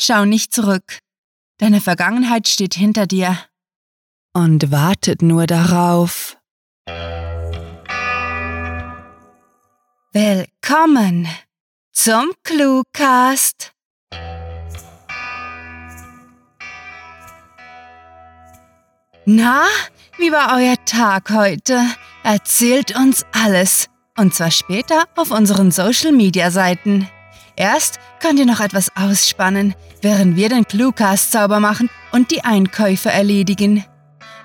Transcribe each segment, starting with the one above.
schau nicht zurück. Deine Vergangenheit steht hinter dir und wartet nur darauf. Willkommen zum Cluecast. Na, wie war euer Tag heute? Erzählt uns alles. Und zwar später auf unseren Social-Media-Seiten. Erst könnt ihr noch etwas ausspannen, während wir den Cluecast sauber machen und die Einkäufe erledigen.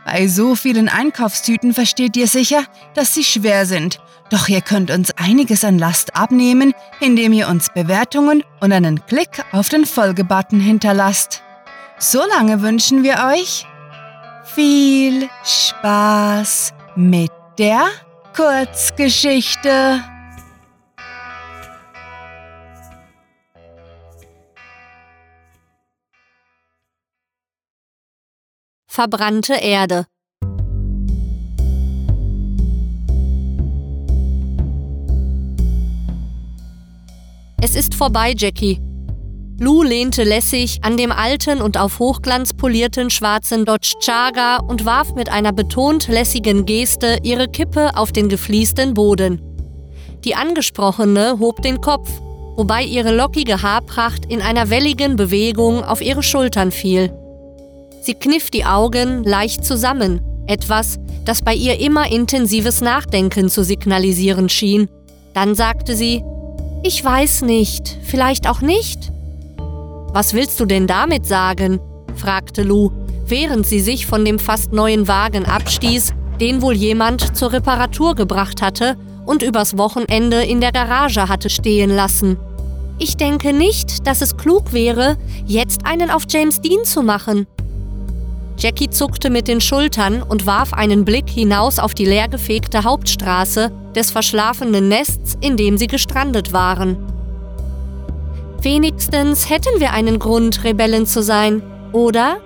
Bei so vielen Einkaufstüten versteht ihr sicher, dass sie schwer sind. Doch ihr könnt uns einiges an Last abnehmen, indem ihr uns Bewertungen und einen Klick auf den Folgebutton hinterlasst. Solange wünschen wir euch viel Spaß mit der Kurzgeschichte. Verbrannte Erde Es ist vorbei, Jackie. Lou lehnte lässig an dem alten und auf Hochglanz polierten schwarzen Dodge Charger und warf mit einer betont lässigen Geste ihre Kippe auf den gefliesten Boden. Die Angesprochene hob den Kopf, wobei ihre lockige Haarpracht in einer welligen Bewegung auf ihre Schultern fiel. Sie kniff die Augen leicht zusammen, etwas, das bei ihr immer intensives Nachdenken zu signalisieren schien. Dann sagte sie, ich weiß nicht, vielleicht auch nicht. Was willst du denn damit sagen? fragte Lou, während sie sich von dem fast neuen Wagen abstieß, den wohl jemand zur Reparatur gebracht hatte und übers Wochenende in der Garage hatte stehen lassen. Ich denke nicht, dass es klug wäre, jetzt einen auf James Dean zu machen. Jackie zuckte mit den Schultern und warf einen Blick hinaus auf die leergefegte Hauptstraße des verschlafenen Nests, in dem sie gestrandet waren. Wenigstens hätten wir einen Grund, Rebellen zu sein, oder?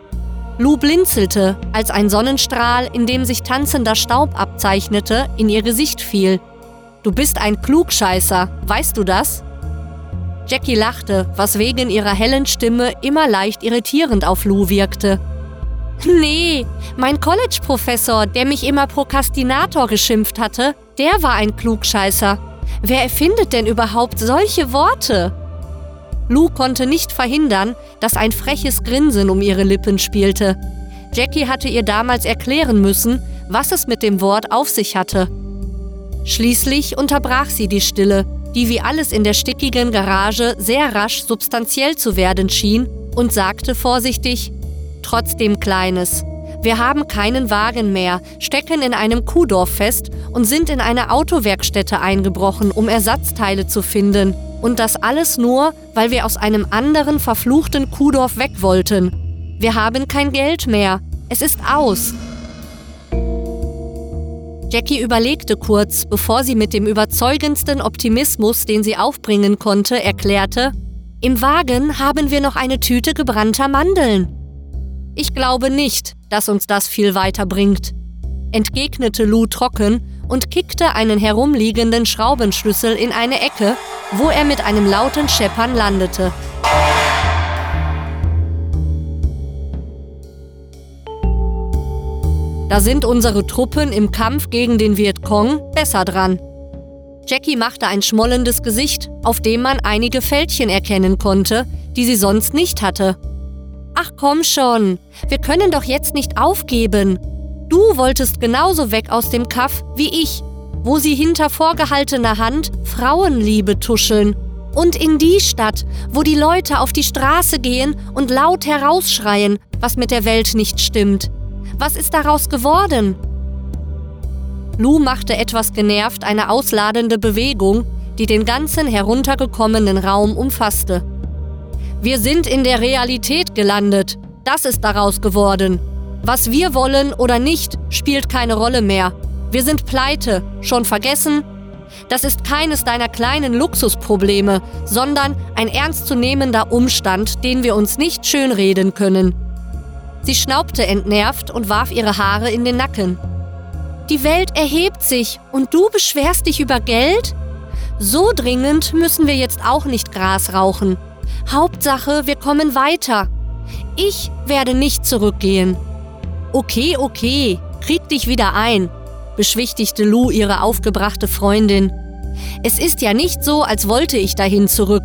Lou blinzelte, als ein Sonnenstrahl, in dem sich tanzender Staub abzeichnete, in ihr Gesicht fiel. Du bist ein Klugscheißer, weißt du das? Jackie lachte, was wegen ihrer hellen Stimme immer leicht irritierend auf Lou wirkte. Nee, mein College-Professor, der mich immer Prokrastinator geschimpft hatte, der war ein Klugscheißer. Wer erfindet denn überhaupt solche Worte? Lou konnte nicht verhindern, dass ein freches Grinsen um ihre Lippen spielte. Jackie hatte ihr damals erklären müssen, was es mit dem Wort auf sich hatte. Schließlich unterbrach sie die Stille, die wie alles in der stickigen Garage sehr rasch substanziell zu werden schien, und sagte vorsichtig, trotzdem Kleines. Wir haben keinen Wagen mehr, stecken in einem Kuhdorf fest und sind in eine Autowerkstätte eingebrochen, um Ersatzteile zu finden. Und das alles nur, weil wir aus einem anderen verfluchten Kuhdorf weg wollten. Wir haben kein Geld mehr. Es ist aus. Jackie überlegte kurz, bevor sie mit dem überzeugendsten Optimismus, den sie aufbringen konnte, erklärte, Im Wagen haben wir noch eine Tüte gebrannter Mandeln. Ich glaube nicht, dass uns das viel weiterbringt, entgegnete Lou trocken und kickte einen herumliegenden Schraubenschlüssel in eine Ecke, wo er mit einem lauten Scheppern landete. Da sind unsere Truppen im Kampf gegen den Vietcong besser dran. Jackie machte ein schmollendes Gesicht, auf dem man einige Fältchen erkennen konnte, die sie sonst nicht hatte. Ach komm schon, wir können doch jetzt nicht aufgeben. Du wolltest genauso weg aus dem Kaff wie ich, wo sie hinter vorgehaltener Hand Frauenliebe tuscheln. Und in die Stadt, wo die Leute auf die Straße gehen und laut herausschreien, was mit der Welt nicht stimmt. Was ist daraus geworden? Lou machte etwas genervt eine ausladende Bewegung, die den ganzen heruntergekommenen Raum umfasste. Wir sind in der Realität gelandet. Das ist daraus geworden. Was wir wollen oder nicht, spielt keine Rolle mehr. Wir sind pleite, schon vergessen? Das ist keines deiner kleinen Luxusprobleme, sondern ein ernstzunehmender Umstand, den wir uns nicht schönreden können. Sie schnaubte entnervt und warf ihre Haare in den Nacken. Die Welt erhebt sich und du beschwerst dich über Geld? So dringend müssen wir jetzt auch nicht Gras rauchen. Hauptsache, wir kommen weiter. Ich werde nicht zurückgehen. Okay, okay, krieg dich wieder ein, beschwichtigte Lou ihre aufgebrachte Freundin. Es ist ja nicht so, als wollte ich dahin zurück.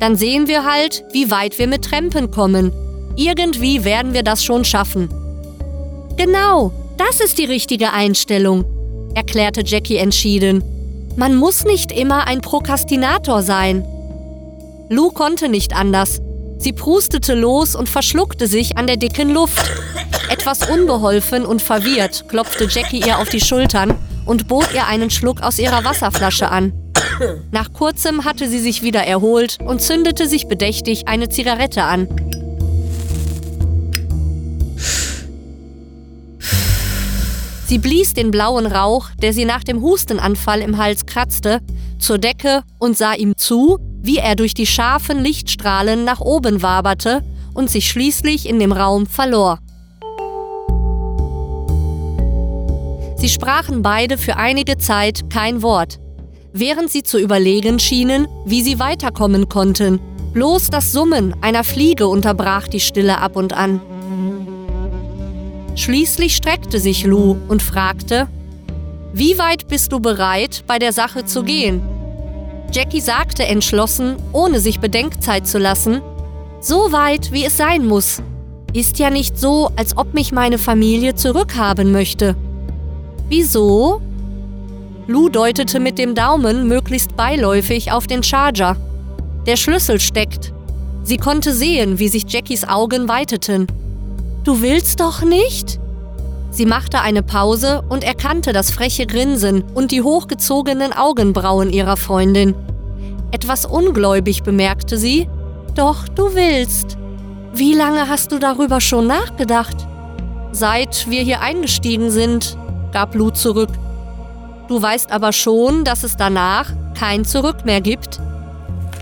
Dann sehen wir halt, wie weit wir mit Trempen kommen. Irgendwie werden wir das schon schaffen. Genau, das ist die richtige Einstellung, erklärte Jackie entschieden. Man muss nicht immer ein Prokrastinator sein. Lou konnte nicht anders. Sie prustete los und verschluckte sich an der dicken Luft. Etwas unbeholfen und verwirrt klopfte Jackie ihr auf die Schultern und bot ihr einen Schluck aus ihrer Wasserflasche an. Nach kurzem hatte sie sich wieder erholt und zündete sich bedächtig eine Zigarette an. Sie blies den blauen Rauch, der sie nach dem Hustenanfall im Hals kratzte, zur Decke und sah ihm zu, wie er durch die scharfen Lichtstrahlen nach oben waberte und sich schließlich in dem Raum verlor. Sie sprachen beide für einige Zeit kein Wort, während sie zu überlegen schienen, wie sie weiterkommen konnten. Bloß das Summen einer Fliege unterbrach die Stille ab und an. Schließlich streckte sich Lou und fragte, Wie weit bist du bereit, bei der Sache zu gehen? Jackie sagte entschlossen, ohne sich Bedenkzeit zu lassen, So weit, wie es sein muss. Ist ja nicht so, als ob mich meine Familie zurückhaben möchte. Wieso? Lou deutete mit dem Daumen möglichst beiläufig auf den Charger. Der Schlüssel steckt. Sie konnte sehen, wie sich Jackies Augen weiteten. Du willst doch nicht? Sie machte eine Pause und erkannte das freche Grinsen und die hochgezogenen Augenbrauen ihrer Freundin. Etwas ungläubig bemerkte sie. Doch, du willst. Wie lange hast du darüber schon nachgedacht? Seit wir hier eingestiegen sind, gab Lou zurück. Du weißt aber schon, dass es danach kein Zurück mehr gibt.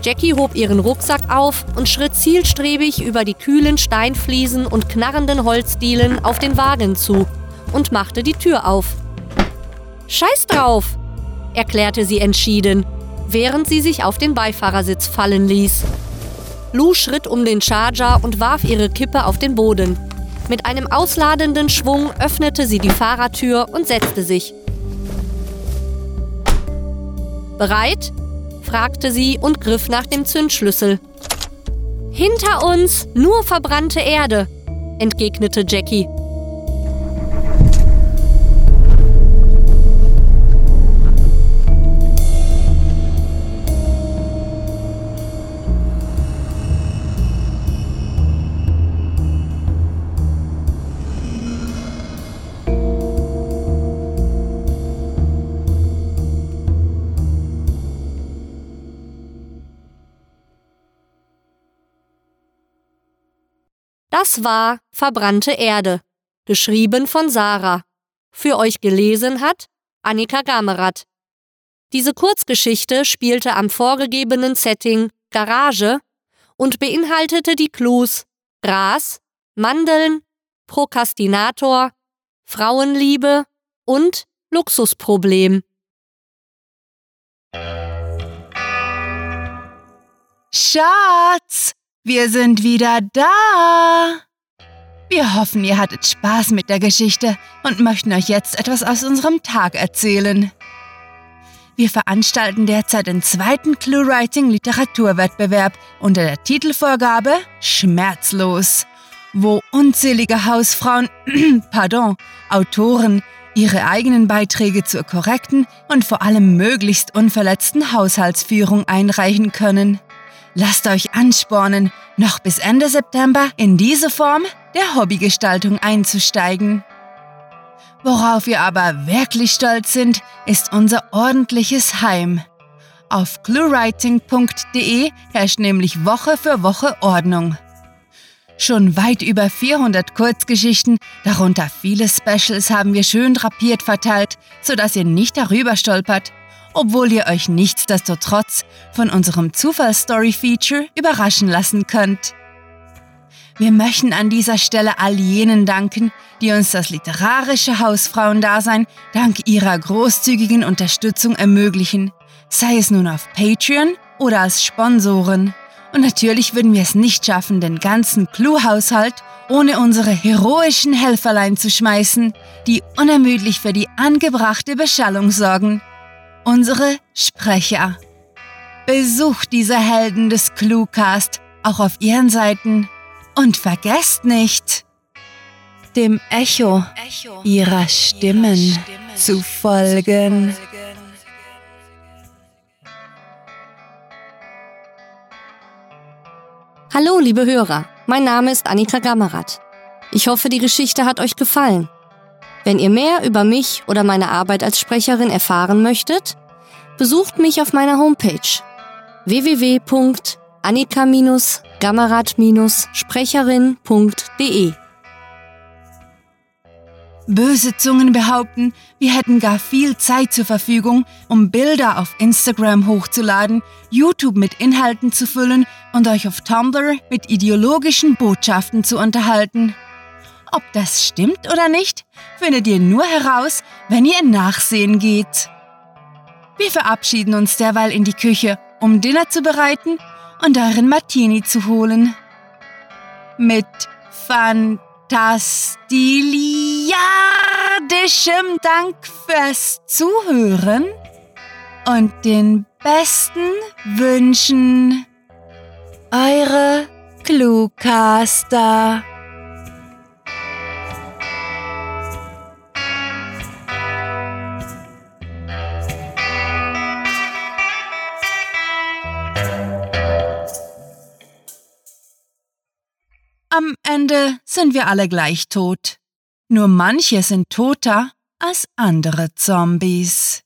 Jackie hob ihren Rucksack auf und schritt zielstrebig über die kühlen Steinfliesen und knarrenden Holzdielen auf den Wagen zu und machte die Tür auf. Scheiß drauf, erklärte sie entschieden, während sie sich auf den Beifahrersitz fallen ließ. Lou schritt um den Charger und warf ihre Kippe auf den Boden. Mit einem ausladenden Schwung öffnete sie die Fahrertür und setzte sich. Bereit? fragte sie und griff nach dem Zündschlüssel. Hinter uns nur verbrannte Erde, entgegnete Jackie. Das war Verbrannte Erde, geschrieben von Sarah. Für euch gelesen hat Annika Gamerath. Diese Kurzgeschichte spielte am vorgegebenen Setting Garage und beinhaltete die Clues Gras, Mandeln, Prokrastinator, Frauenliebe und Luxusproblem. Schatz, wir sind wieder da! Wir hoffen, ihr hattet Spaß mit der Geschichte und möchten euch jetzt etwas aus unserem Tag erzählen. Wir veranstalten derzeit den zweiten ClueWriting Literaturwettbewerb unter der Titelvorgabe Schmerzlos, wo unzählige Hausfrauen, pardon, Autoren ihre eigenen Beiträge zur korrekten und vor allem möglichst unverletzten Haushaltsführung einreichen können. Lasst euch anspornen, noch bis Ende September in diese Form der Hobbygestaltung einzusteigen. Worauf wir aber wirklich stolz sind, ist unser ordentliches Heim. Auf cluewriting.de herrscht nämlich Woche für Woche Ordnung. Schon weit über 400 Kurzgeschichten, darunter viele Specials, haben wir schön drapiert verteilt, sodass ihr nicht darüber stolpert obwohl ihr euch nichtsdestotrotz von unserem Zufallsstory-Feature überraschen lassen könnt. Wir möchten an dieser Stelle all jenen danken, die uns das literarische Hausfrauendasein dank ihrer großzügigen Unterstützung ermöglichen, sei es nun auf Patreon oder als Sponsoren. Und natürlich würden wir es nicht schaffen, den ganzen Clue-Haushalt ohne unsere heroischen Helferlein zu schmeißen, die unermüdlich für die angebrachte Beschallung sorgen. Unsere Sprecher. Besucht diese Helden des Cluecast auch auf ihren Seiten und vergesst nicht, dem Echo ihrer Stimmen zu folgen. Hallo, liebe Hörer. Mein Name ist Annika Gammerath. Ich hoffe, die Geschichte hat euch gefallen. Wenn ihr mehr über mich oder meine Arbeit als Sprecherin erfahren möchtet, besucht mich auf meiner Homepage www.annika-gammerath-sprecherin.de. Böse Zungen behaupten, wir hätten gar viel Zeit zur Verfügung, um Bilder auf Instagram hochzuladen, YouTube mit Inhalten zu füllen und euch auf Tumblr mit ideologischen Botschaften zu unterhalten. Ob das stimmt oder nicht, findet ihr nur heraus, wenn ihr nachsehen geht. Wir verabschieden uns derweil in die Küche, um Dinner zu bereiten und euren Martini zu holen. Mit fantastiliardischem Dank fürs Zuhören und den besten Wünschen. Eure Cluecaster. Sind wir alle gleich tot. Nur manche sind toter als andere Zombies.